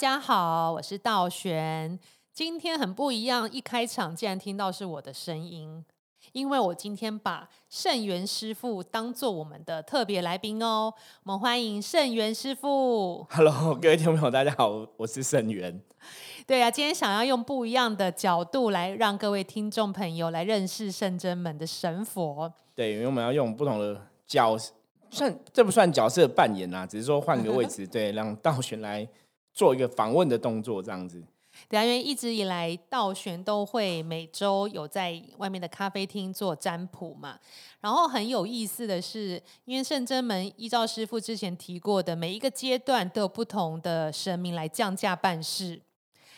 家好，我是道玄。今天很不一样，一开场竟然听到是我的声音，因为我今天把圣元师傅当做我们的特别来宾哦。我们欢迎圣元师傅。Hello，各位听众朋友，大家好，我是圣元。对啊，今天想要用不一样的角度来让各位听众朋友来认识圣真门的神佛。对，因为我们要用不同的角，算这不算角色扮演啊，只是说换个位置，对，让道玄来做一个访问的动作，这样子。对啊，因为一直以来道玄都会每周有在外面的咖啡厅做占卜嘛。然后很有意思的是，因为圣真门依照师傅之前提过的，每一个阶段都有不同的神明来降价办事。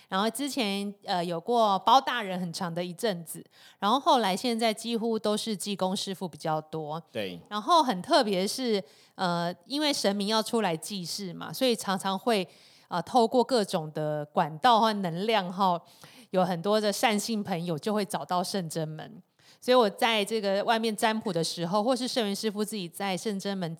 然后之前呃有过包大人很长的一阵子，然后后来现在几乎都是济公师傅比较多。对，然后很特别是，呃，因为神明要出来祭祀嘛，所以常常会呃透过各种的管道和能量哈，有很多的善信朋友就会找到圣真门。所以我在这个外面占卜的时候，或是圣元师傅自己在圣真门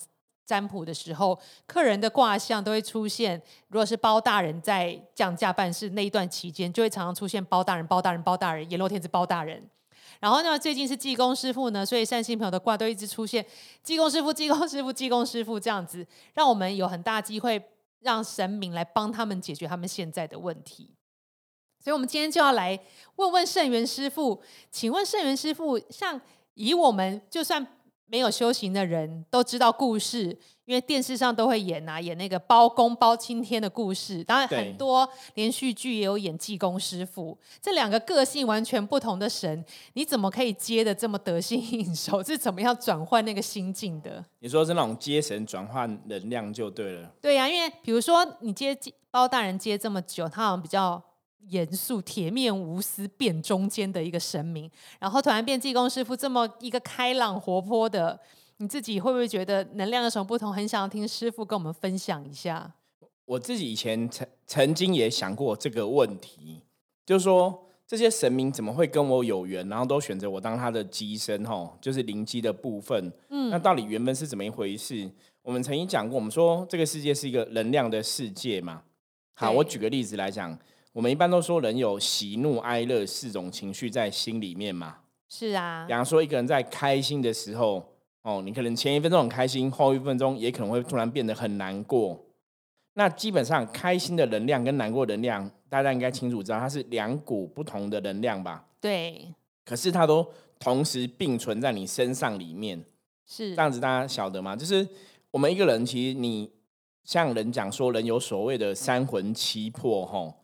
占卜的时候，客人的卦象都会出现。如果是包大人在降价办事那一段期间，就会常常出现包大人、包大人、包大人、阎罗天子包大人。然后呢，最近是济公师傅呢，所以善心朋友的卦都一直出现济公师傅、济公师傅、济公师傅这样子，让我们有很大机会让神明来帮他们解决他们现在的问题。所以，我们今天就要来问问圣元师傅，请问圣元师傅，像以我们就算没有修行的人都知道故事，因为电视上都会演啊，演那个包公包青天的故事。当然，很多连续剧也有演济公师傅，这两个个性完全不同的神，你怎么可以接的这么得心应手？是怎么样转换那个心境的？你说是那种接神转换能量就对了。对呀、因为比如说你接包大人接这么久，他好像比较严肃、铁面无私、变中间的一个神明，然后突然变济公师傅这么一个开朗活泼的，你自己会不会觉得能量有什么不同？很想要听师傅跟我们分享一下。我自己以前曾曾经也想过这个问题，就是说这些神明怎么会跟我有缘，然后都选择我当他的机身，吼，就是灵机的部分。嗯，那到底原本是怎么一回事？我们曾经讲过，我们说这个世界是一个能量的世界嘛。好，我举个例子来讲，我们一般都说人有喜怒哀乐四种情绪在心里面嘛。是啊比，方说，一个人在开心的时候，哦，你可能前一分钟很开心，后一分钟也可能会突然变得很难过。那基本上，开心的能量跟难过的能量，大家应该清楚知道，它是两股不同的能量吧？对，可是它都同时并存在你身上里面，是这样子大家晓得吗？就是我们一个人，其实你像人讲说，人有所谓的三魂七魄，吼。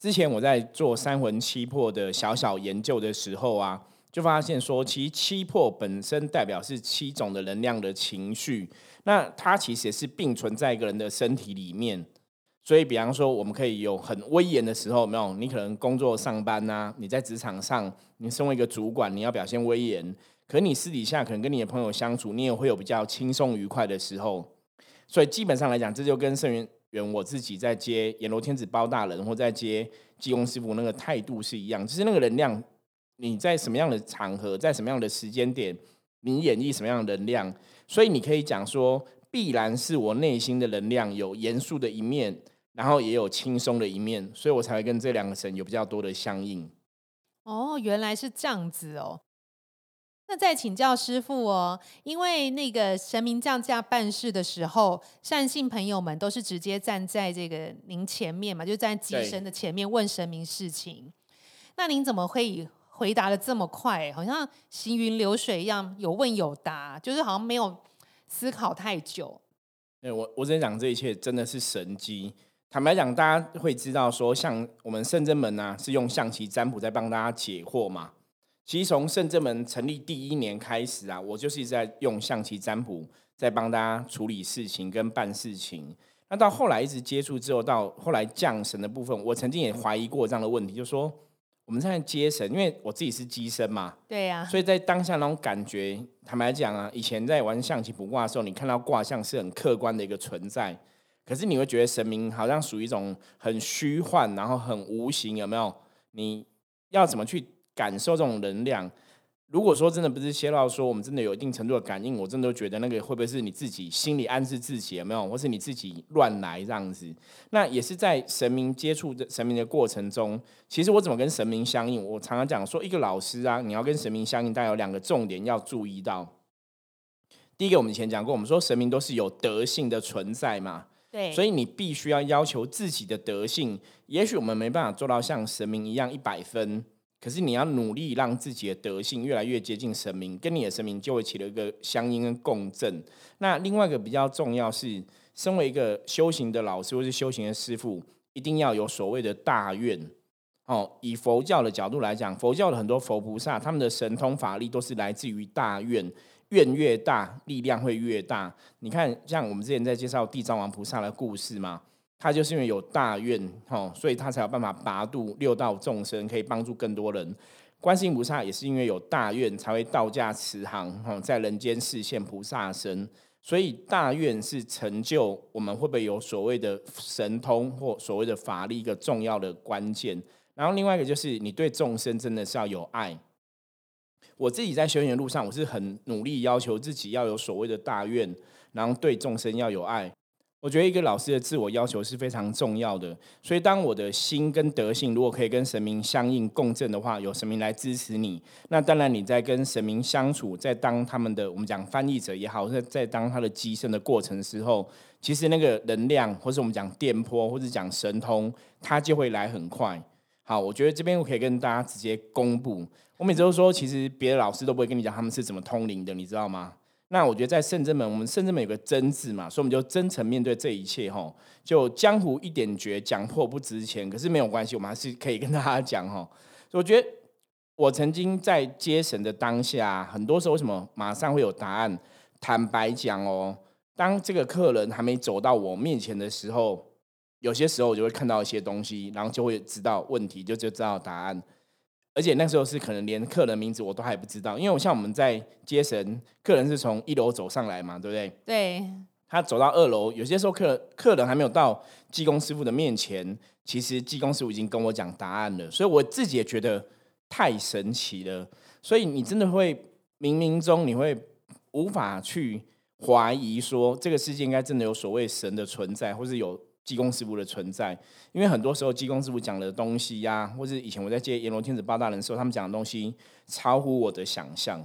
之前我在做三魂七魄的小小研究的时候啊，就发现说，其实七魄本身代表是七种的能量的情绪，那它其实也是并存在一个人的身体里面。所以，比方说，我们可以有很威严的时候，没有？你可能工作上班呐、你在职场上，你身为一个主管，你要表现威严。可你私底下可能跟你的朋友相处，你也会有比较轻松愉快的时候。所以基本上来讲，这就跟圣元元我自己在接阎罗天子包大人，或在接济公师傅那个态度是一样，就是那个能量，你在什么样的场合，在什么样的时间点，你演绎什么样的能量，所以你可以讲说，必然是我内心的能量有严肃的一面，然后也有轻松的一面，所以我才会跟这两个神有比较多的相应。哦，原来是这样子哦。那再请教师傅哦，因为那个神明降价办事的时候，善信朋友们都是直接站在这个您前面嘛，就站在机对身的前面问神明事情。那您怎么会回答的这么快？好像行云流水一样，有问有答，就是好像没有思考太久。对我，我只能讲这一切真的是神机。坦白讲，大家会知道说，像我们圣真门啊，是用象棋占卜在帮大家解惑嘛。其实从圣正门成立第一年开始啊，我就是一直在用象棋占卜在帮大家处理事情跟办事情。那到后来一直接触之后，到后来降神的部分，我曾经也怀疑过这样的问题，就说我们在接神，因为我自己是机身嘛，对呀、所以在当下那种感觉，坦白讲啊，以前在玩象棋卜卦的时候，你看到卦象是很客观的一个存在，可是你会觉得神明好像属于一种很虚幻，然后很无形，有没有？你要怎么去感受这种能量？如果说真的不是泄露，说我们真的有一定程度的感应，我真的觉得那个会不会是你自己心里暗示自己有没有，或是你自己乱来这样子？那也是在神明接触的神明的过程中，其实我怎么跟神明相应？我常常讲说，一个老师啊，你要跟神明相应，大概有两个重点要注意到。第一个，我们以前讲过，我们说神明都是有德性的存在嘛，对，所以你必须要要求自己的德性。也许我们没办法做到像神明一样一百分。可是你要努力让自己的德性越来越接近神明，跟你的神明就会起了一个相应跟共振。那另外一个比较重要是，身为一个修行的老师或是修行的师傅，一定要有所谓的大愿。哦，以佛教的角度来讲，佛教的很多佛菩萨，他们的神通法力都是来自于大愿，愿越大，力量会越大。你看，像我们之前在介绍地藏王菩萨的故事嘛。他就是因为有大愿，哈，所以他才有办法拔度六道众生，可以帮助更多人。观世音菩萨也是因为有大愿，才会道驾慈航，哈，在人间示现菩萨身。所以大愿是成就我们会不会有所谓的神通或所谓的法力一个重要的关键。然后另外一个就是你对众生真的是要有爱。我自己在修行路上，我是很努力要求自己要有所谓的大愿，然后对众生要有爱。我觉得一个老师的自我要求是非常重要的，所以当我的心跟德性如果可以跟神明相应共振的话，有神明来支持你，那当然你在跟神明相处，在当他们的我们讲翻译者也好，在在当他的机身的过程时候，其实那个能量，或是我们讲电波，或者讲神通，它就会来很快。好，我觉得这边我可以跟大家直接公布，我每次都说，其实别的老师都不会跟你讲他们是怎么通灵的，你知道吗？那我觉得在圣真门，我们圣真门有个真字嘛，所以我们就真诚面对这一切哈。就江湖一点绝，讲破不值钱，可是没有关系，我们还是可以跟大家讲哈。我觉得我曾经在接神的当下，很多时候为什么马上会有答案？坦白讲哦，当这个客人还没走到我面前的时候，有些时候我就会看到一些东西，然后就会知道问题，就就知道答案。而且那时候是可能连客人名字我都还不知道，因为我像我们在接神，客人是从一楼走上来嘛，对不对？对。他走到二楼，有些时候客客人还没有到技工师傅的面前，其实技工师傅已经跟我讲答案了，所以我自己也觉得太神奇了。所以你真的会冥冥中你会无法去怀疑说这个世界应该真的有所谓神的存在，或是有。济公师傅的存在，因为很多时候济公师傅讲的东西呀，或者以前我在接阎罗天子八大人的时候，他们讲的东西超乎我的想象。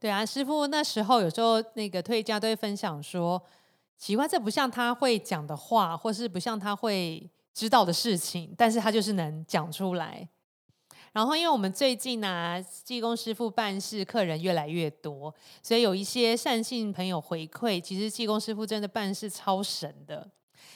对啊，师傅那时候有时候那个退家都会分享说，奇怪，这不像他会讲的话，或是不像他会知道的事情，但是他就是能讲出来。然后，因为我们最近呢，济公师傅办事客人越来越多，所以有一些善信朋友回馈，其实济公师傅真的办事超神的。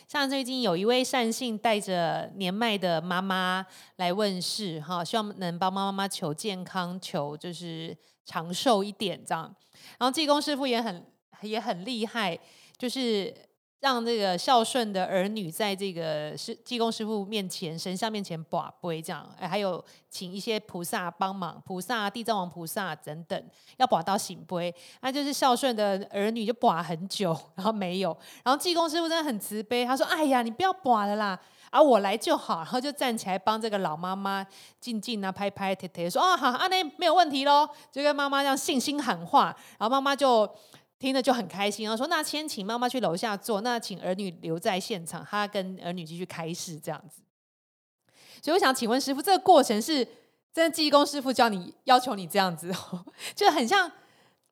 像最近有一位善信带着年迈的妈妈来问世，哈，希望能帮妈妈妈求健康，求就是长寿一点这样。然后济公师傅也很也很厉害，就是。让这个孝顺的儿女在这个师济公师傅面前、神像面前把杯这样，哎，还有请一些菩萨帮忙，菩萨、地藏王菩萨等等，要把到醒杯，那就是孝顺的儿女就把很久，然后没有，然后济公师傅真的很慈悲，他说：“哎呀，你不要把了啦，啊，我来就好。”然后就站起来帮这个老妈妈静静啊拍拍贴贴，说：“哦，好，阿内没有问题喽。”就跟妈妈这样信心喊话，然后妈妈就。听了就很开心，然后说：“那先请妈妈去楼下坐，那请儿女留在现场，他跟儿女继续开示这样子。”所以我想请问师傅，这个过程是真的济公师傅教你要求你这样子，就很像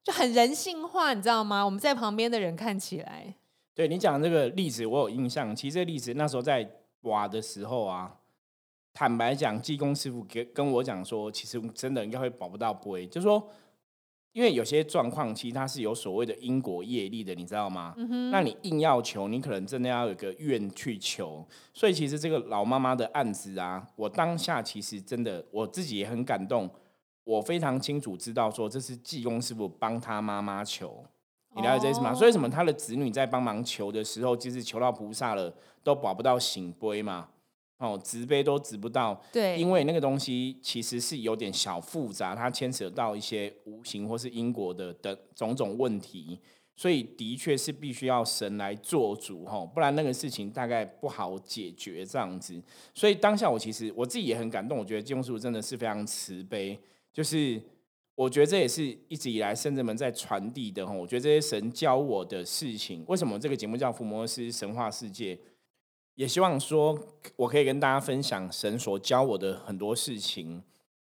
就很人性化，你知道吗？我们在旁边的人看起来，对你讲这个例子我有印象。其实这例子那时候在挖的时候啊，坦白讲，济公师傅跟跟我讲说，其实真的应该会保不到杯，就说。因为有些状况，其实它是有所谓的因果业力的，你知道吗？那你硬要求，你可能真的要有个愿去求。所以其实这个老妈妈的案子啊，我当下其实真的我自己也很感动。我非常清楚知道说，这是济公师傅帮他妈妈求，你了解这意思吗？所以什么他的子女在帮忙求的时候，就是求到菩萨了，都保不到醒杯嘛。哦，直杯都直不到，对，因为那个东西其实是有点小复杂，它牵扯到一些无形或是因果的的种种问题，所以的确是必须要神来做主哈，不然那个事情大概不好解决这样子。所以当下我其实我自己也很感动，我觉得金庸师傅真的是非常慈悲，就是我觉得这也是一直以来圣人们在传递的哈。我觉得这些神教我的事情，为什么这个节目叫《福摩斯神话世界》？也希望说我可以跟大家分享神所教我的很多事情。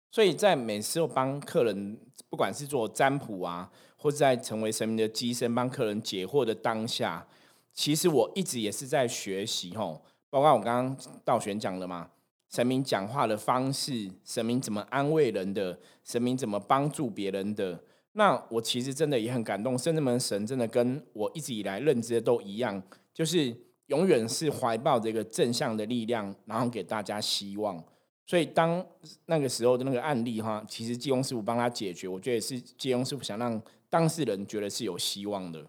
所以在每次我帮客人，不管是做占卜啊，或者在成为神明的机身帮客人解惑的当下，其实我一直也是在学习吼。包括我刚刚道玄讲的嘛。神明讲话的方式，神明怎么安慰人的，神明怎么帮助别人的，那我其实真的也很感动。甚至门神真的跟我一直以来认知的都一样，就是永远是怀抱着一个正向的力量，然后给大家希望。所以当那个时候的那个案例哈，其实济公师傅帮他解决，我觉得也是济公师傅想让当事人觉得是有希望的。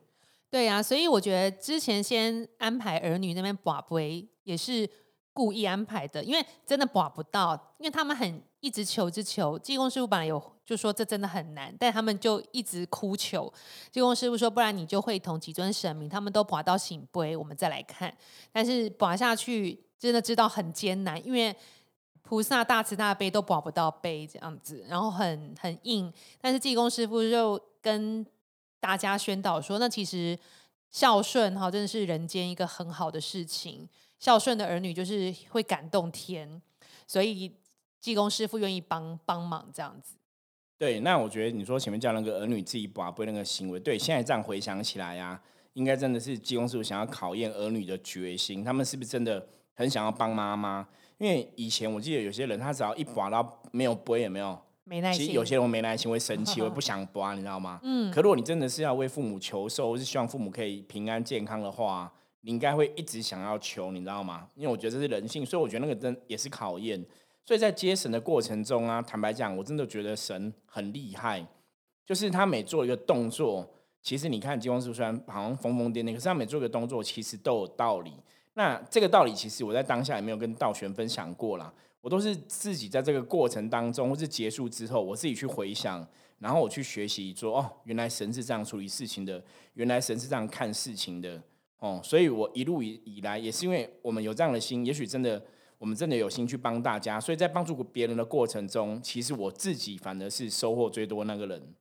对呀，所以我觉得之前先安排儿女那边把杯也是。故意安排的，因为真的把不到，因为他们很一直求之求。济公师傅本来有就说这真的很难，但他们就一直哭求。济公师傅说，不然你就会同几尊神明，他们都拔到醒杯，我们再来看。但是拔下去真的知道很艰难，因为菩萨大慈大悲都拔不到杯这样子，然后很很硬。但是济公师傅就跟大家宣导说，那其实孝顺哈，真的是人间一个很好的事情。孝顺的儿女就是会感动天，所以济公师傅愿意帮帮忙这样子。对，那我觉得你说前面叫那个儿女自己把不那个行为，对，现在这样回想起来呀，应该真的是济公师傅想要考验儿女的决心，他们是不是真的很想要帮妈妈？因为以前我记得有些人，他只要一拔到没有播，也没有没耐心，其实有些人没耐心会生气，会不 想拔，你知道吗？嗯。可如果你真的是要为父母求寿，或是希望父母可以平安健康的话，你应该会一直想要求，你知道吗？因为我觉得这是人性，所以我觉得那个真也是考验。所以在接神的过程中啊，坦白讲，我真的觉得神很厉害，就是他每做一个动作，其实你看金光师虽然好像疯疯癫癫，可是他每做一个动作，其实都有道理。那这个道理，其实我在当下也没有跟道玄分享过啦，我都是自己在这个过程当中，或是结束之后，我自己去回想，然后我去学习说，哦，原来神是这样处理事情的，原来神是这样看事情的。哦，所以我一路以以来也是因为我们有这样的心，也许真的我们真的有心去帮大家，所以在帮助别人的过程中，其实我自己反而是收获最多那个人。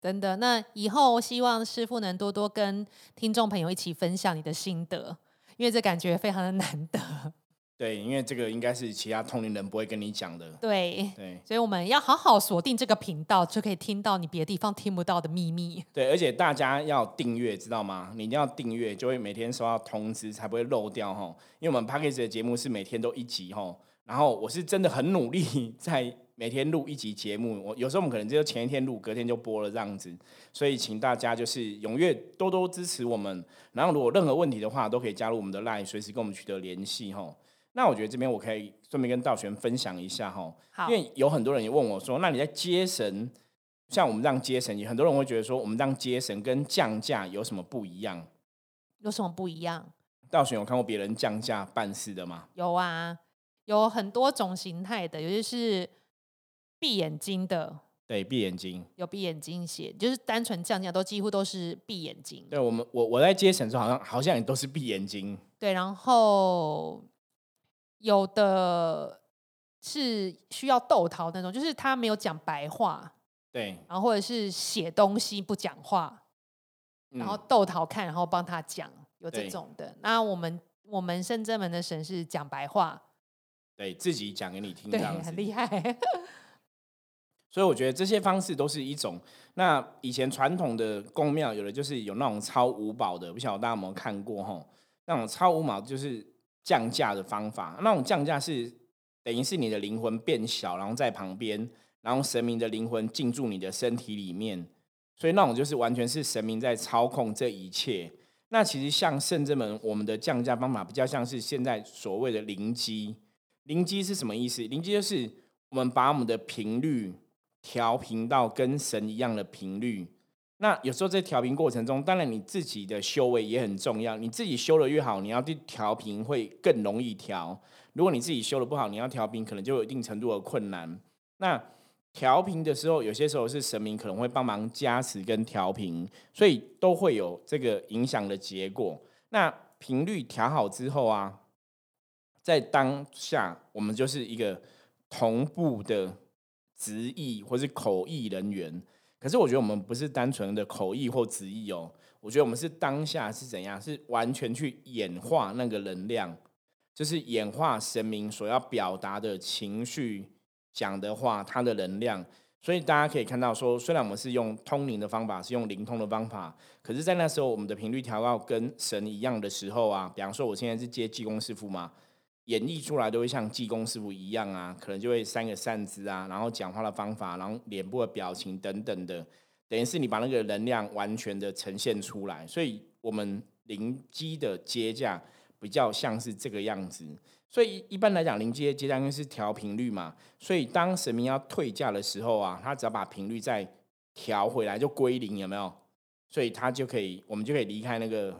真的，那以后希望师傅能多多跟听众朋友一起分享你的心得，因为这感觉非常的难得。对，因为这个应该是其他同龄人不会跟你讲的。对对，所以我们要好好锁定这个频道，就可以听到你别的地方听不到的秘密。对，而且大家要订阅，知道吗？你一定要订阅，就会每天收到通知，才不会漏掉哈。因为我们 p a c k a g e 的节目是每天都一集哈，然后我是真的很努力在每天录一集节目。我有时候我们可能就前一天录，隔天就播了这样子。所以请大家就是踊跃多多支持我们，然后如果任何问题的话，都可以加入我们的 Line，随时跟我们取得联系哈。那我觉得这边我可以顺便跟道玄分享一下哈，因为有很多人也问我说，那你在接神，像我们这样接神，也很多人会觉得说，我们这样接神跟降价有什么不一样？有什么不一样？道玄有看过别人降价办事的吗？有啊，有很多种形态的，有些是闭眼睛的，对，闭眼睛，有闭眼睛写，就是单纯降价，都几乎都是闭眼睛。对我们，我我在接神的时候，好像好像也都是闭眼睛。对，然后。有的是需要逗桃那种，就是他没有讲白话，对，然后或者是写东西不讲话，然后逗桃看，然后帮他讲，有这种的。那我们我们深圳门的神是讲白话，对自己讲给你听，对，很厉害。所以我觉得这些方式都是一种。那以前传统的宫庙有的就是有那种超五宝的，不晓得大家有没有看过哈？那种超五宝就是。降价的方法，那种降价是等于是你的灵魂变小，然后在旁边，然后神明的灵魂进驻你的身体里面，所以那种就是完全是神明在操控这一切。那其实像圣真门，我们的降价方法比较像是现在所谓的灵机。灵机是什么意思？灵机就是我们把我们的频率调频到跟神一样的频率。那有时候在调频过程中，当然你自己的修为也很重要。你自己修的越好，你要去调频会更容易调。如果你自己修的不好，你要调频可能就有一定程度的困难。那调频的时候，有些时候是神明可能会帮忙加持跟调频，所以都会有这个影响的结果。那频率调好之后啊，在当下我们就是一个同步的直译或是口译人员。可是我觉得我们不是单纯的口译或直译哦，我觉得我们是当下是怎样，是完全去演化那个能量，就是演化神明所要表达的情绪、讲的话，它的能量。所以大家可以看到，说虽然我们是用通灵的方法，是用灵通的方法，可是，在那时候我们的频率调到跟神一样的时候啊，比方说我现在是接济公师傅嘛，演绎出来都会像济公师傅一样啊，可能就会三个扇子啊，然后讲话的方法，然后脸部的表情等等的，等于是你把那个能量完全的呈现出来。所以，我们灵机的接驾比较像是这个样子。所以一般来讲，临接接单因是调频率嘛，所以当神明要退价的时候啊，他只要把频率再调回来就归零，有没有？所以他就可以，我们就可以离开那个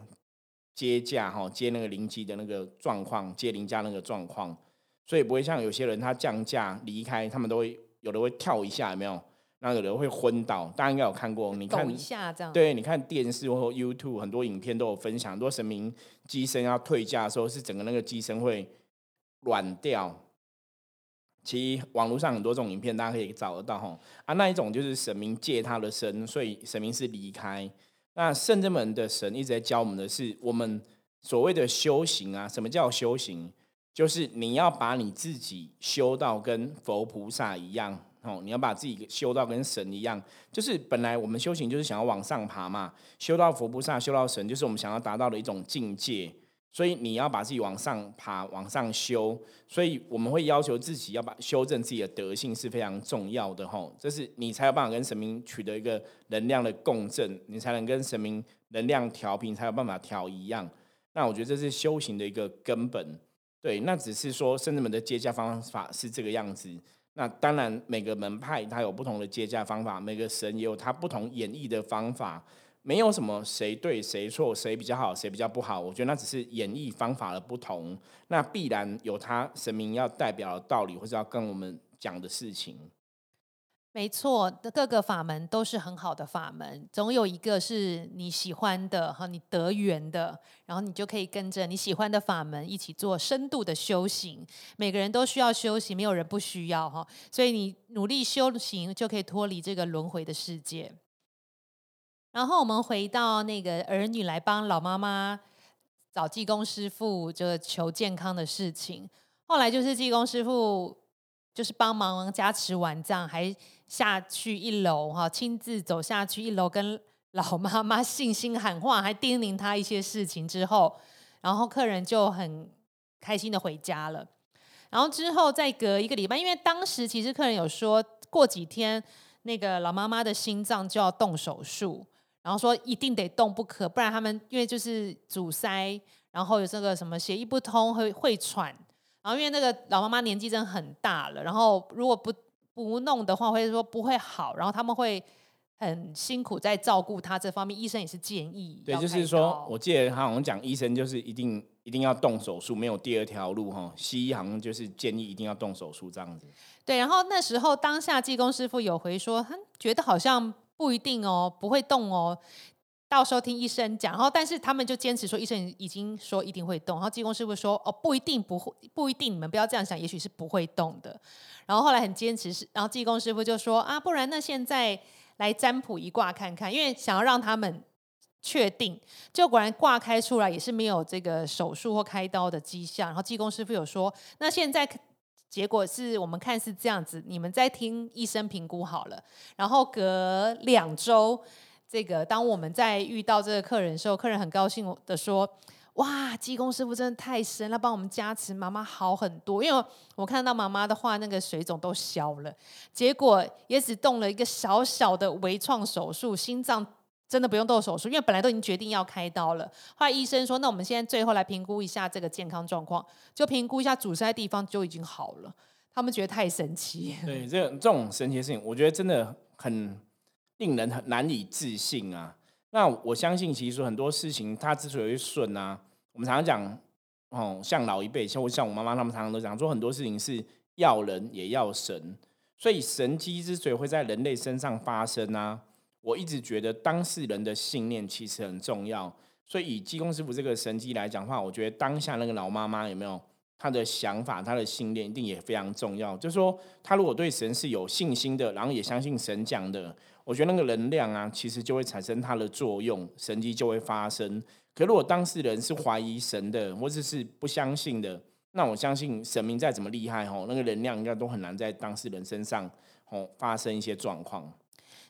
接价哈，接那个临机的那个状况，接临价那个状况，所以不会像有些人他降价离开，他们都会有的会跳一下，有没有？那有人会昏倒，大家应该有看过，你看一下这样，对，你看电视或 YouTube 很多影片都有分享，很多神明机身要退价的时候，是整个那个机身会。软掉，其实网络上很多这种影片，大家可以找得到哈。啊，那一种就是神明借他的身，所以神明是离开。那圣真门的神一直在教我们的是，我们所谓的修行啊，什么叫修行？就是你要把你自己修到跟佛菩萨一样哦，你要把自己修到跟神一样。就是本来我们修行就是想要往上爬嘛，修到佛菩萨，修到神，就是我们想要达到的一种境界。所以你要把自己往上爬，往上修。所以我们会要求自己要把修正自己的德性是非常重要的吼，这是你才有办法跟神明取得一个能量的共振，你才能跟神明能量调频，才有办法调一样。那我觉得这是修行的一个根本。对，那只是说圣人们的接驾方法是这个样子。那当然每个门派它有不同的接驾方法，每个神也有他不同演绎的方法。没有什么谁对谁错，谁比较好，谁比较不好。我觉得那只是演绎方法的不同，那必然有他神明要代表的道理，或者要跟我们讲的事情。没错，各个法门都是很好的法门，总有一个是你喜欢的哈，你得缘的，然后你就可以跟着你喜欢的法门一起做深度的修行。每个人都需要修行，没有人不需要哈，所以你努力修行就可以脱离这个轮回的世界。然后我们回到那个儿女来帮老妈妈找济公师傅，就求健康的事情。后来就是济公师傅就是帮忙加持完账，还下去一楼哈，亲自走下去一楼跟老妈妈 信心喊话，还叮咛他一些事情之后，然后客人就很开心的回家了。然后之后再隔一个礼拜，因为当时其实客人有说过几天那个老妈妈的心脏就要动手术。然后说一定得动不可，不然他们因为就是阻塞，然后有这个什么血液不通会会喘，然后因为那个老妈妈年纪真的很大了，然后如果不不弄的话，会说不会好，然后他们会很辛苦在照顾他这方面，医生也是建议。对，就是说我记得他好像讲医生就是一定一定要动手术，没有第二条路哈。西医好像就是建议一定要动手术这样子。对，然后那时候当下技工师傅有回说，他觉得好像。不一定哦，不会动哦，到时候听医生讲。然后，但是他们就坚持说，医生已经说一定会动。然后技工师傅说，哦，不一定不会，不一定，你们不要这样想，也许是不会动的。然后后来很坚持是，然后技工师傅就说啊，不然那现在来占卜一卦看看，因为想要让他们确定。就果然卦开出来也是没有这个手术或开刀的迹象。然后技工师傅有说，那现在。结果是我们看是这样子，你们在听医生评估好了，然后隔两周，这个当我们在遇到这个客人的时候，客人很高兴的说：“哇，技工师傅真的太神了，帮我们加持妈妈好很多。”因为我看到妈妈的话，那个水肿都消了，结果也只动了一个小小的微创手术，心脏。真的不用动手术，因为本来都已经决定要开刀了。后来医生说：“那我们现在最后来评估一下这个健康状况，就评估一下阻塞地方就已经好了。”他们觉得太神奇。对，这这种神奇的事情，我觉得真的很令人很难以置信啊。那我相信，其实很多事情它之所以会顺啊，我们常常讲哦，像老一辈，像我像我妈妈他们常常都讲说，很多事情是要人也要神，所以神机之所以会在人类身上发生啊。我一直觉得当事人的信念其实很重要，所以以济公师傅这个神机来讲话，我觉得当下那个老妈妈有没有她的想法、她的信念一定也非常重要。就是说，她如果对神是有信心的，然后也相信神讲的，我觉得那个能量啊，其实就会产生它的作用，神迹就会发生。可如果当事人是怀疑神的，或者是不相信的，那我相信神明再怎么厉害，吼，那个能量应该都很难在当事人身上，吼，发生一些状况。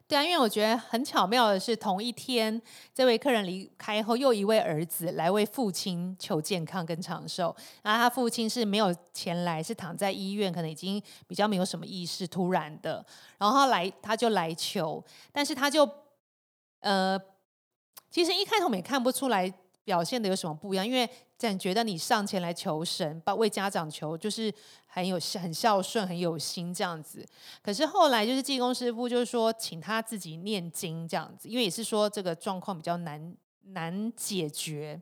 对啊，因为我觉得很巧妙的是，同一天这位客人离开后，又一位儿子来为父亲求健康跟长寿。然后他父亲是没有前来，是躺在医院，可能已经比较没有什么意识，突然的，然后来他就来求，但是他就呃，其实一开头我们也看不出来。表现的有什么不一样？因为总觉得你上前来求神，帮为家长求，就是很有很孝顺、很有心这样子。可是后来就是济公师傅就是说，请他自己念经这样子，因为也是说这个状况比较难难解决，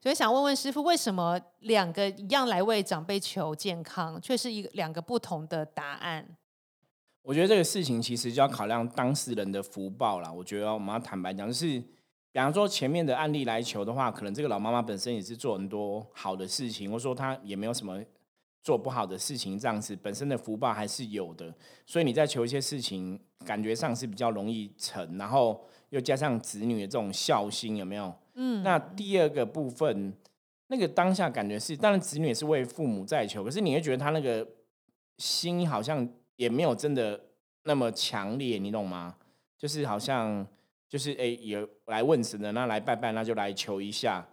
所以想问问师傅，为什么两个一样来为长辈求健康，却是一个两个不同的答案？我觉得这个事情其实就要考量当事人的福报啦。我觉得我们要坦白讲，是。比方说前面的案例来求的话，可能这个老妈妈本身也是做很多好的事情，或者说她也没有什么做不好的事情，这样子本身的福报还是有的。所以你在求一些事情，感觉上是比较容易成，然后又加上子女的这种孝心，有没有？嗯。那第二个部分，那个当下感觉是，当然子女也是为父母在求，可是你会觉得他那个心好像也没有真的那么强烈，你懂吗？就是好像。就是哎，有来问神的，那来拜拜，那就来求一下。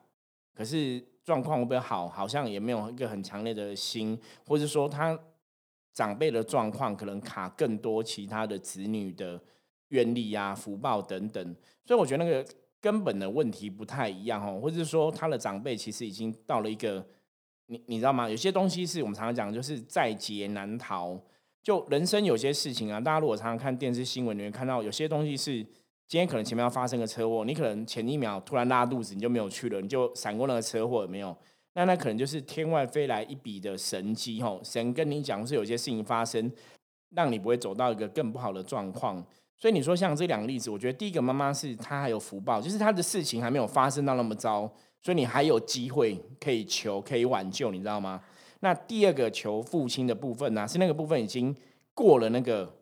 可是状况会不会好？好像也没有一个很强烈的心，或者说他长辈的状况可能卡更多其他的子女的愿力啊、福报等等。所以我觉得那个根本的问题不太一样哦，或者是说他的长辈其实已经到了一个，你你知道吗？有些东西是我们常常讲，就是在劫难逃。就人生有些事情啊，大家如果常常看电视新闻，你会看到有些东西是。今天可能前面要发生个车祸，你可能前一秒突然拉肚子，你就没有去了，你就闪过那个车祸，有没有？那那可能就是天外飞来一笔的神机吼，神跟你讲是有些事情发生，让你不会走到一个更不好的状况。所以你说像这两个例子，我觉得第一个妈妈是她还有福报，就是她的事情还没有发生到那么糟，所以你还有机会可以求，可以挽救，你知道吗？那第二个求父亲的部分呢，是那个部分已经过了那个。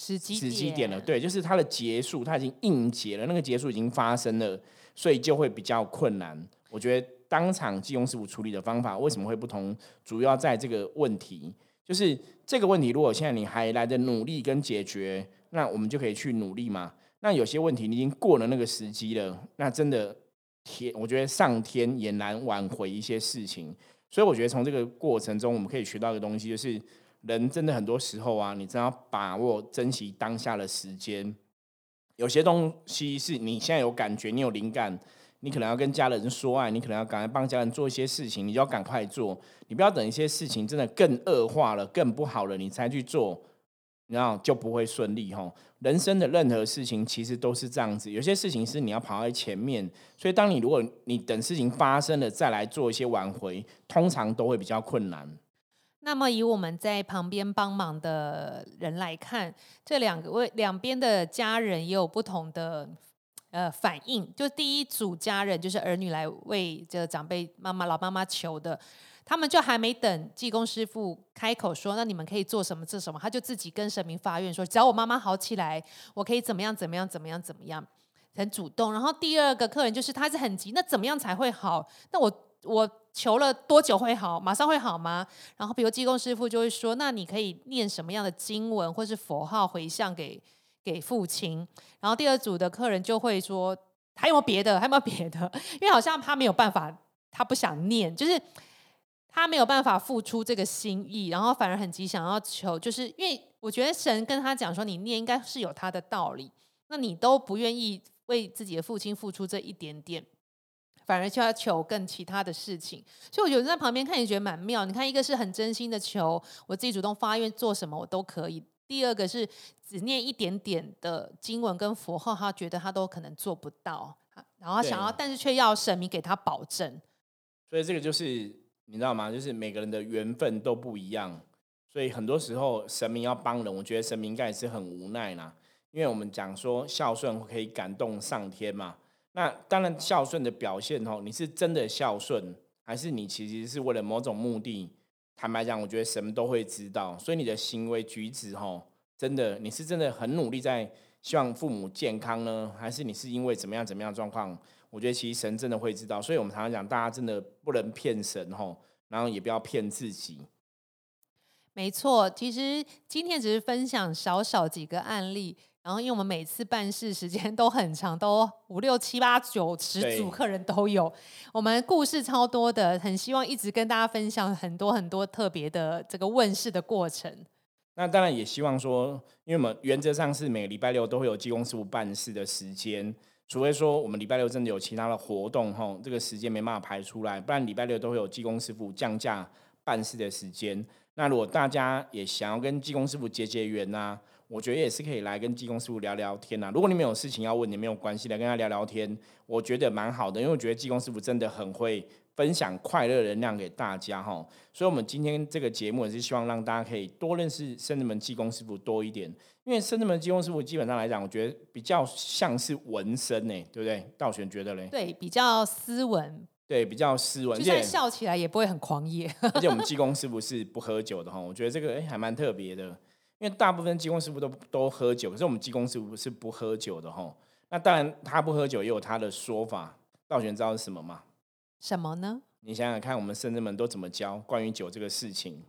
时机时机点了，对，就是它的结束，它已经应结了，那个结束已经发生了，所以就会比较困难。我觉得当场济公师傅处理的方法为什么会不同？主要在这个问题，就是这个问题，如果现在你还来的努力跟解决，那我们就可以去努力嘛。那有些问题你已经过了那个时机了，那真的天，我觉得上天也难挽回一些事情。所以我觉得从这个过程中，我们可以学到一个东西，就是。人真的很多时候啊，你真要把握、珍惜当下的时间。有些东西是你现在有感觉、你有灵感，你可能要跟家人说爱，你可能要赶快帮家人做一些事情，你就要赶快做。你不要等一些事情真的更恶化了、更不好了，你才去做，然后就不会顺利哈。人生的任何事情其实都是这样子，有些事情是你要跑在前面，所以当你如果你等事情发生了再来做一些挽回，通常都会比较困难。那么，以我们在旁边帮忙的人来看，这两个位两边的家人也有不同的呃反应。就第一组家人，就是儿女来为这个长辈妈妈老妈妈求的，他们就还没等济公师傅开口说，那你们可以做什么做什么，他就自己跟神明发愿说，只要我妈妈好起来，我可以怎么样怎么样怎么样怎么样，很主动。然后第二个客人就是他是很急，那怎么样才会好？那我。我求了多久会好？马上会好吗？然后，比如济公师傅就会说：“那你可以念什么样的经文或是佛号回向给给父亲？”然后第二组的客人就会说：“还有没有别的？还有没有别的？” 因为好像他没有办法，他不想念，就是他没有办法付出这个心意，然后反而很急想要求，就是因为我觉得神跟他讲说：“你念应该是有他的道理。”那你都不愿意为自己的父亲付出这一点点。反而就要求更其他的事情，所以我觉得在旁边看也觉得蛮妙。你看，一个是很真心的求我自己主动发愿做什么我都可以；第二个是只念一点点的经文跟佛号，他觉得他都可能做不到，然后想要，但是却要神明给他保证。所以这个就是你知道吗？就是每个人的缘分都不一样，所以很多时候神明要帮人，我觉得神明应该也是很无奈啦。因为我们讲说孝顺可以感动上天嘛。那当然，孝顺的表现哦，你是真的孝顺，还是你其实是为了某种目的坦白讲，我觉得神都会知道，所以你的行为举止，吼，真的你是真的很努力在希望父母健康呢，还是你是因为怎么样怎么样状况？我觉得其实神真的会知道，所以我们常常讲，大家真的不能骗神，吼，然后也不要骗自己。没错，其实今天只是分享少少几个案例。然后，因为我们每次办事时间 都很长，都五六七八九十组客人都有，我们故事超多的，很希望一直跟大家分享很多很多特别的这个问世的过程。那当然也希望说，因为我们原则上是每个礼拜六都会有技工师傅办事的时间，除非说我们礼拜六真的有其他的活动哈，这个时间没办法排出来，不然礼拜六都会有技工师傅降价办事的时间。那如果大家也想要跟技工师傅结结缘呐？我觉得也是可以来跟技工师傅聊聊天呐。如果你们有事情要问，也没有关系，来跟他聊聊天，我觉得蛮好的。因为我觉得技工师傅真的很会分享快乐能量给大家哈。所以，我们今天这个节目也是希望让大家可以多认识圣智门技工师傅多一点。因为圣智门技工师傅基本上来讲，我觉得比较像是纹身呢，对不对？道玄觉得嘞？对，比较斯文。对，比较斯文，就算笑起来也不会很狂野。而且我们技工师傅是不喝酒的哈，我觉得这个哎还蛮特别的。因为大部分技工师傅都都喝酒，可是我们技工师傅是不喝酒的哈。那当然，他不喝酒也有他的说法。道玄知道是什么吗？什么呢？你想想看，我们圣人们都怎么教关于酒这个事情？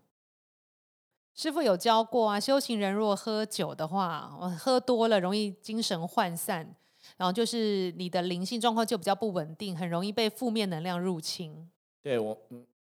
师傅有教过啊，修行人如果喝酒的话，喝多了容易精神涣散，然后就是你的灵性状况就比较不稳定，很容易被负面能量入侵。对我，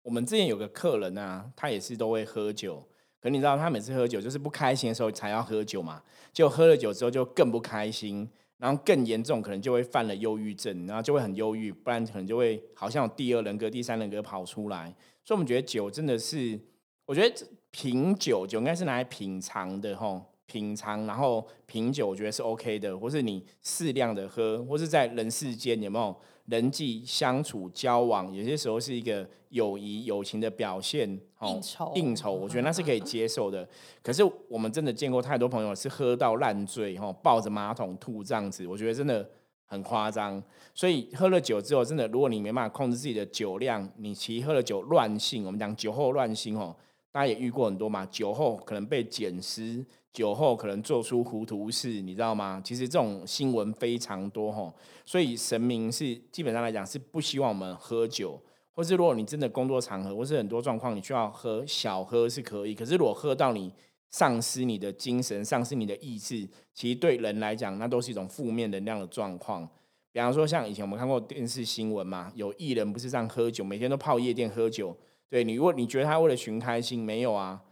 我们之前有个客人啊，他也是都会喝酒。可你知道，他每次喝酒就是不开心的时候才要喝酒嘛？就喝了酒之后就更不开心，然后更严重，可能就会犯了忧郁症，然后就会很忧郁，不然可能就会好像有第二人格、第三人格跑出来。所以，我们觉得酒真的是，我觉得品酒酒应该是拿来品尝的吼，品尝，然后品酒我觉得是 OK 的，或是你适量的喝，或是在人世间有没有？人际相处、交往，有些时候是一个友谊、友情的表现。应酬，应酬，我觉得那是可以接受的。可是我们真的见过太多朋友是喝到烂醉，吼，抱着马桶吐这样子，我觉得真的很夸张。所以喝了酒之后，真的，如果你没办法控制自己的酒量，你其实喝了酒乱性，我们讲酒后乱性，哦，大家也遇过很多嘛，酒后可能被捡尸。酒后可能做出糊涂事，你知道吗？其实这种新闻非常多吼，所以神明是基本上来讲是不希望我们喝酒，或是如果你真的工作场合或是很多状况你需要喝小喝是可以，可是如果喝到你丧失你的精神、丧失你的意志，其实对人来讲那都是一种负面能量的状况。比方说像以前我们看过电视新闻嘛，有艺人不是这样喝酒，每天都泡夜店喝酒，对你如果你觉得他为了寻开心，没有啊，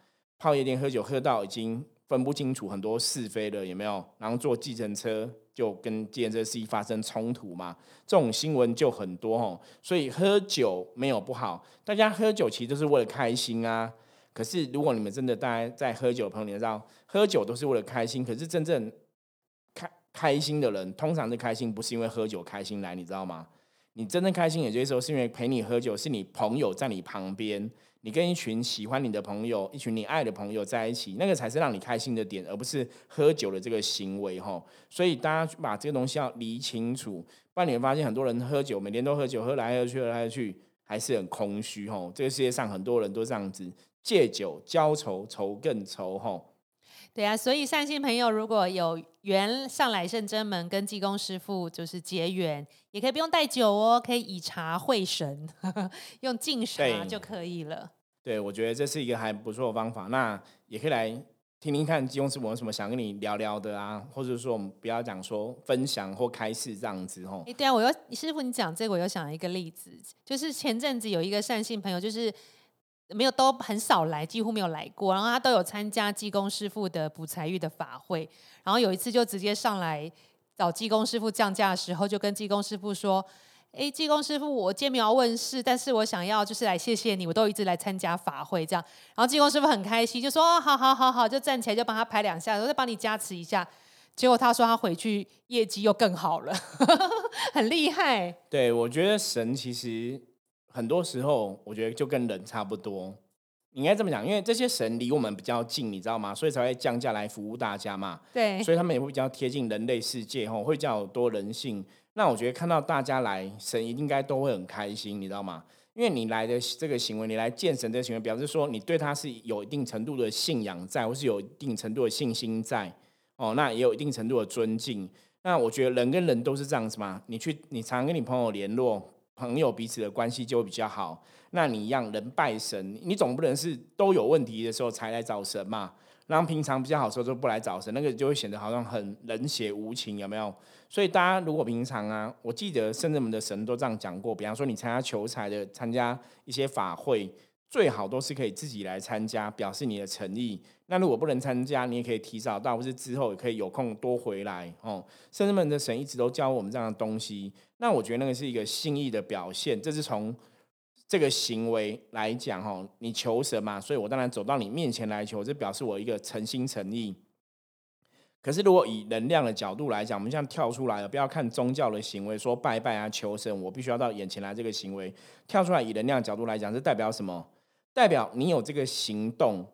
泡夜店喝酒喝到已经。分不清楚很多是非的有没有？然后坐计程车就跟计程车司机发生冲突嘛？这种新闻就很多哦。所以喝酒没有不好，大家喝酒其实都是为了开心啊。可是如果你们真的大家在喝酒朋友，你知道喝酒都是为了开心。可是真正开开心的人，通常是开心不是因为喝酒开心来，你知道吗？你真正开心，有些时候是因为陪你喝酒，是你朋友在你旁边。你跟一群喜欢你的朋友，一群你爱的朋友在一起，那个才是让你开心的点，而不是喝酒的这个行为哈。所以大家把这个东西要理清楚，不然你会发现很多人喝酒，每天都喝酒，喝来喝去，喝来喝去，还是很空虚哈。这个世界上很多人都这样子，借酒浇愁，愁更愁哈。对啊，所以善心朋友如果有缘上来圣真门跟济公师傅就是结缘，也可以不用带酒哦，可以以茶会神，用净茶就可以了。对，我觉得这是一个还不错的方法。那也可以来听听看济公师傅有什么想跟你聊聊的啊，或者说我们不要讲说分享或开示这样子哦。哎，对啊，我又师傅你讲这个，我又想一个例子，就是前阵子有一个善信朋友，就是。没有都很少来，几乎没有来过。然后他都有参加济公师傅的补财运的法会。然后有一次就直接上来找济公师傅降价的时候，就跟济公师傅说：“哎，济公师傅，我今天没有问事，但是我想要就是来谢谢你，我都一直来参加法会这样。”然后济公师傅很开心，就说：“，好好好好，就站起来就帮他拍两下，我再帮你加持一下。”结果他说他回去业绩又更好了，很厉害。对，我觉得神其实。很多时候，我觉得就跟人差不多，应该这么讲，因为这些神离我们比较近，你知道吗？所以才会降价来服务大家嘛。对，所以他们也会比较贴近人类世界，吼，会较多人性。那我觉得看到大家来，神应该都会很开心，你知道吗？因为你来的这个行为，你来见神这个行为，表示说你对他是有一定程度的信仰在，或是有一定程度的信心在，哦，那也有一定程度的尊敬。那我觉得人跟人都是这样子嘛，你去你常跟你朋友联络，朋友彼此的关系就会比较好。那你一样人拜神，你总不能是都有问题的时候才来找神嘛？然后平常比较好时候就不来找神，那个就会显得好像很冷血无情，有没有？所以大家如果平常啊，我记得甚至我们的神都这样讲过，比方说你参加求财的，参加一些法会，最好都是可以自己来参加，表示你的诚意。那如果不能参加，你也可以提早到，或是之后也可以有空多回来哦。圣人们的神一直都教我们这样的东西，那我觉得那个是一个心意的表现，这是从。这个行为来讲，哦，你求神嘛，所以我当然走到你面前来求，这表示我一个诚心诚意。可是如果以能量的角度来讲，我们现在跳出来了，不要看宗教的行为，说拜拜啊、求神，我必须要到眼前来。这个行为跳出来，以能量角度来讲，这代表什么？代表你有这个行动。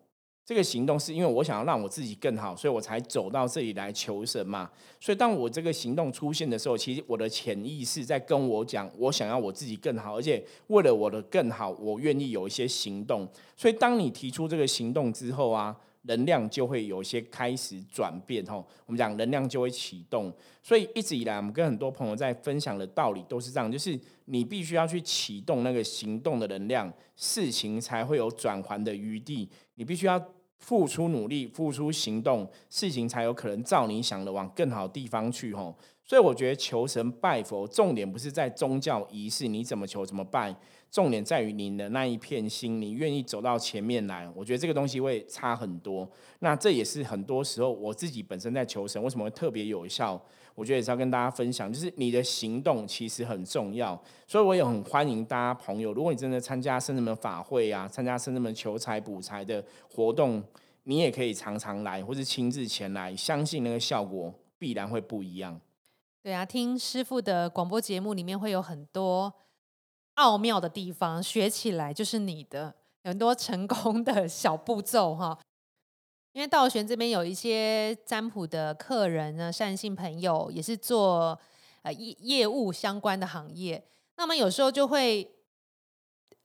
这个行动是因为我想要让我自己更好，所以我才走到这里来求神嘛。所以当我这个行动出现的时候，其实我的潜意识在跟我讲，我想要我自己更好，而且为了我的更好，我愿意有一些行动。所以当你提出这个行动之后啊，能量就会有些开始转变吼。我们讲能量就会启动。所以一直以来，我们跟很多朋友在分享的道理都是这样，就是你必须要去启动那个行动的能量，事情才会有转环的余地。你必须要。付出努力，付出行动，事情才有可能照你想的往更好地方去吼。所以我觉得求神拜佛，重点不是在宗教仪式，你怎么求怎么拜，重点在于您的那一片心，你愿意走到前面来。我觉得这个东西会差很多。那这也是很多时候我自己本身在求神，为什么会特别有效？我觉得也是要跟大家分享，就是你的行动其实很重要，所以我也很欢迎大家朋友，如果你真的参加圣人们法会啊，参加圣人们求财补财的活动，你也可以常常来，或是亲自前来，相信那个效果必然会不一样。对啊，听师傅的广播节目里面会有很多奥妙的地方，学起来就是你的很多成功的小步骤哈。因为道玄这边有一些占卜的客人呢，善信朋友也是做呃业业务相关的行业，那么有时候就会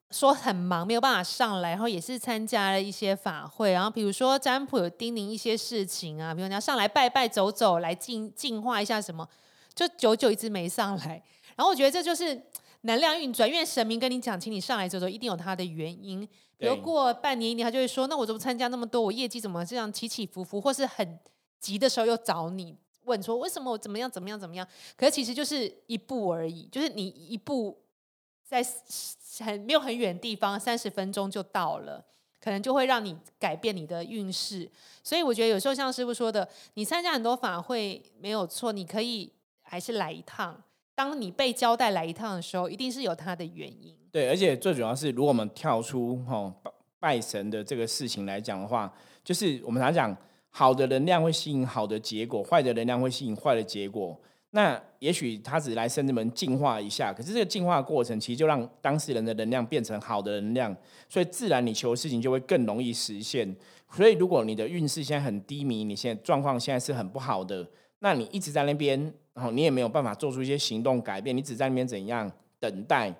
说很忙，没有办法上来，然后也是参加了一些法会，然后比如说占卜有叮咛一些事情啊，比如你要上来拜拜走走，来净净化一下什么，就久久一直没上来，然后我觉得这就是能量运转，因为神明跟你讲，请你上来走走，一定有他的原因。比如过半年一年，他就会说：“那我怎么参加那么多？我业绩怎么这样起起伏伏？或是很急的时候又找你问说为什么我怎么样怎么样怎么样？可是其实就是一步而已，就是你一步在很没有很远的地方，三十分钟就到了，可能就会让你改变你的运势。所以我觉得有时候像师傅说的，你参加很多法会没有错，你可以还是来一趟。当你被交代来一趟的时候，一定是有它的原因。”对，而且最主要是，如果我们跳出哈拜神的这个事情来讲的话，就是我们常讲，好的能量会吸引好的结果，坏的能量会吸引坏的结果。那也许他只来圣子门净化一下，可是这个净化过程其实就让当事人的能量变成好的能量，所以自然你求的事情就会更容易实现。所以如果你的运势现在很低迷，你现在状况现在是很不好的，那你一直在那边，然后你也没有办法做出一些行动改变，你只在那边怎样等待。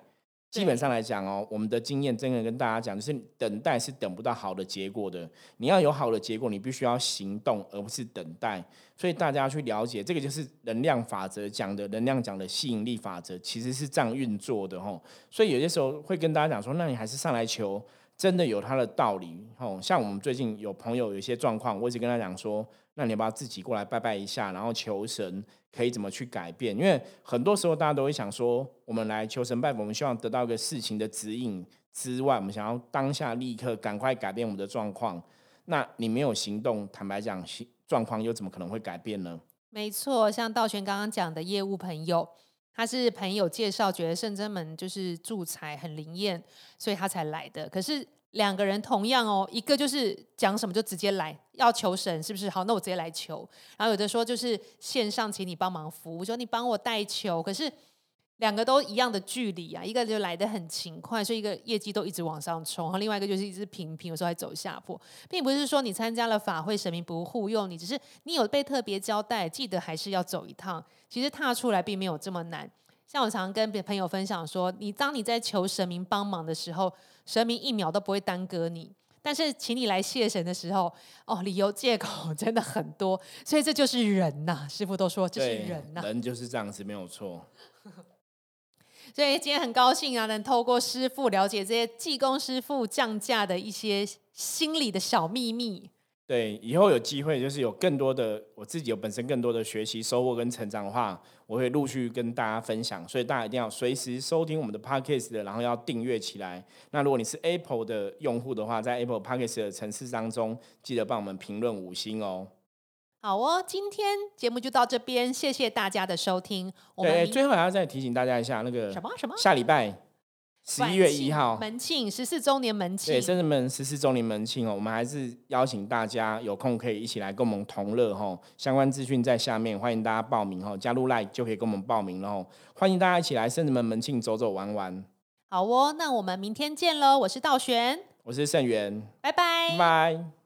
基本上来讲哦，我们的经验真的跟大家讲，就是等待是等不到好的结果的。你要有好的结果，你必须要行动，而不是等待。所以大家去了解，这个就是能量法则讲的，能量讲的吸引力法则，其实是这样运作的吼。所以有些时候会跟大家讲说，那你还是上来求，真的有它的道理哦。像我们最近有朋友有一些状况，我一直跟他讲说，那你要不要自己过来拜拜一下，然后求神。可以怎么去改变？因为很多时候大家都会想说，我们来求神拜佛，我们希望得到一个事情的指引之外，我们想要当下立刻赶快改变我们的状况。那你没有行动，坦白讲，状况又怎么可能会改变呢？没错，像道玄刚刚讲的业务朋友，他是朋友介绍，觉得圣真门就是助财很灵验，所以他才来的。可是。两个人同样哦，一个就是讲什么就直接来，要求神是不是？好，那我直接来求。然后有的说就是线上请你帮忙服务，说你帮我代求。可是两个都一样的距离啊，一个就来的很勤快，所以一个业绩都一直往上冲，然后另外一个就是一直平平，有时候还走下坡。并不是说你参加了法会神明不护佑你，只是你有被特别交代，记得还是要走一趟。其实踏出来并没有这么难。像我常常跟别朋友分享说，你当你在求神明帮忙的时候，神明一秒都不会耽搁你。但是请你来谢神的时候，哦，理由借口真的很多，所以这就是人呐。师傅都说这是人呐。人就是这样子，没有错。所以今天很高兴啊，能透过师傅了解这些技工师傅降价的一些心里的小秘密。对，以后有机会就是有更多的我自己有本身更多的学习收获跟成长的话，我会陆续跟大家分享。所以大家一定要随时收听我们的 podcast 的，然后要订阅起来。那如果你是 Apple 的用户的话，在 Apple podcast 的城市当中，记得帮我们评论五星哦。好哦，今天节目就到这边，谢谢大家的收听。我们对，最后还要再提醒大家一下，那个什么什么下礼拜十一月一号，门庆十四周年门庆对，，圣人门十四周年门庆哦，我们还是邀请大家有空可以一起来跟我们同乐哦。相关资讯在下面，欢迎大家报名哦，加入 Like 就可以跟我们报名了哦。欢迎大家一起来圣子门门庆走走玩玩。好哦，那我们明天见喽！我是道玄，我是盛元，拜拜拜拜。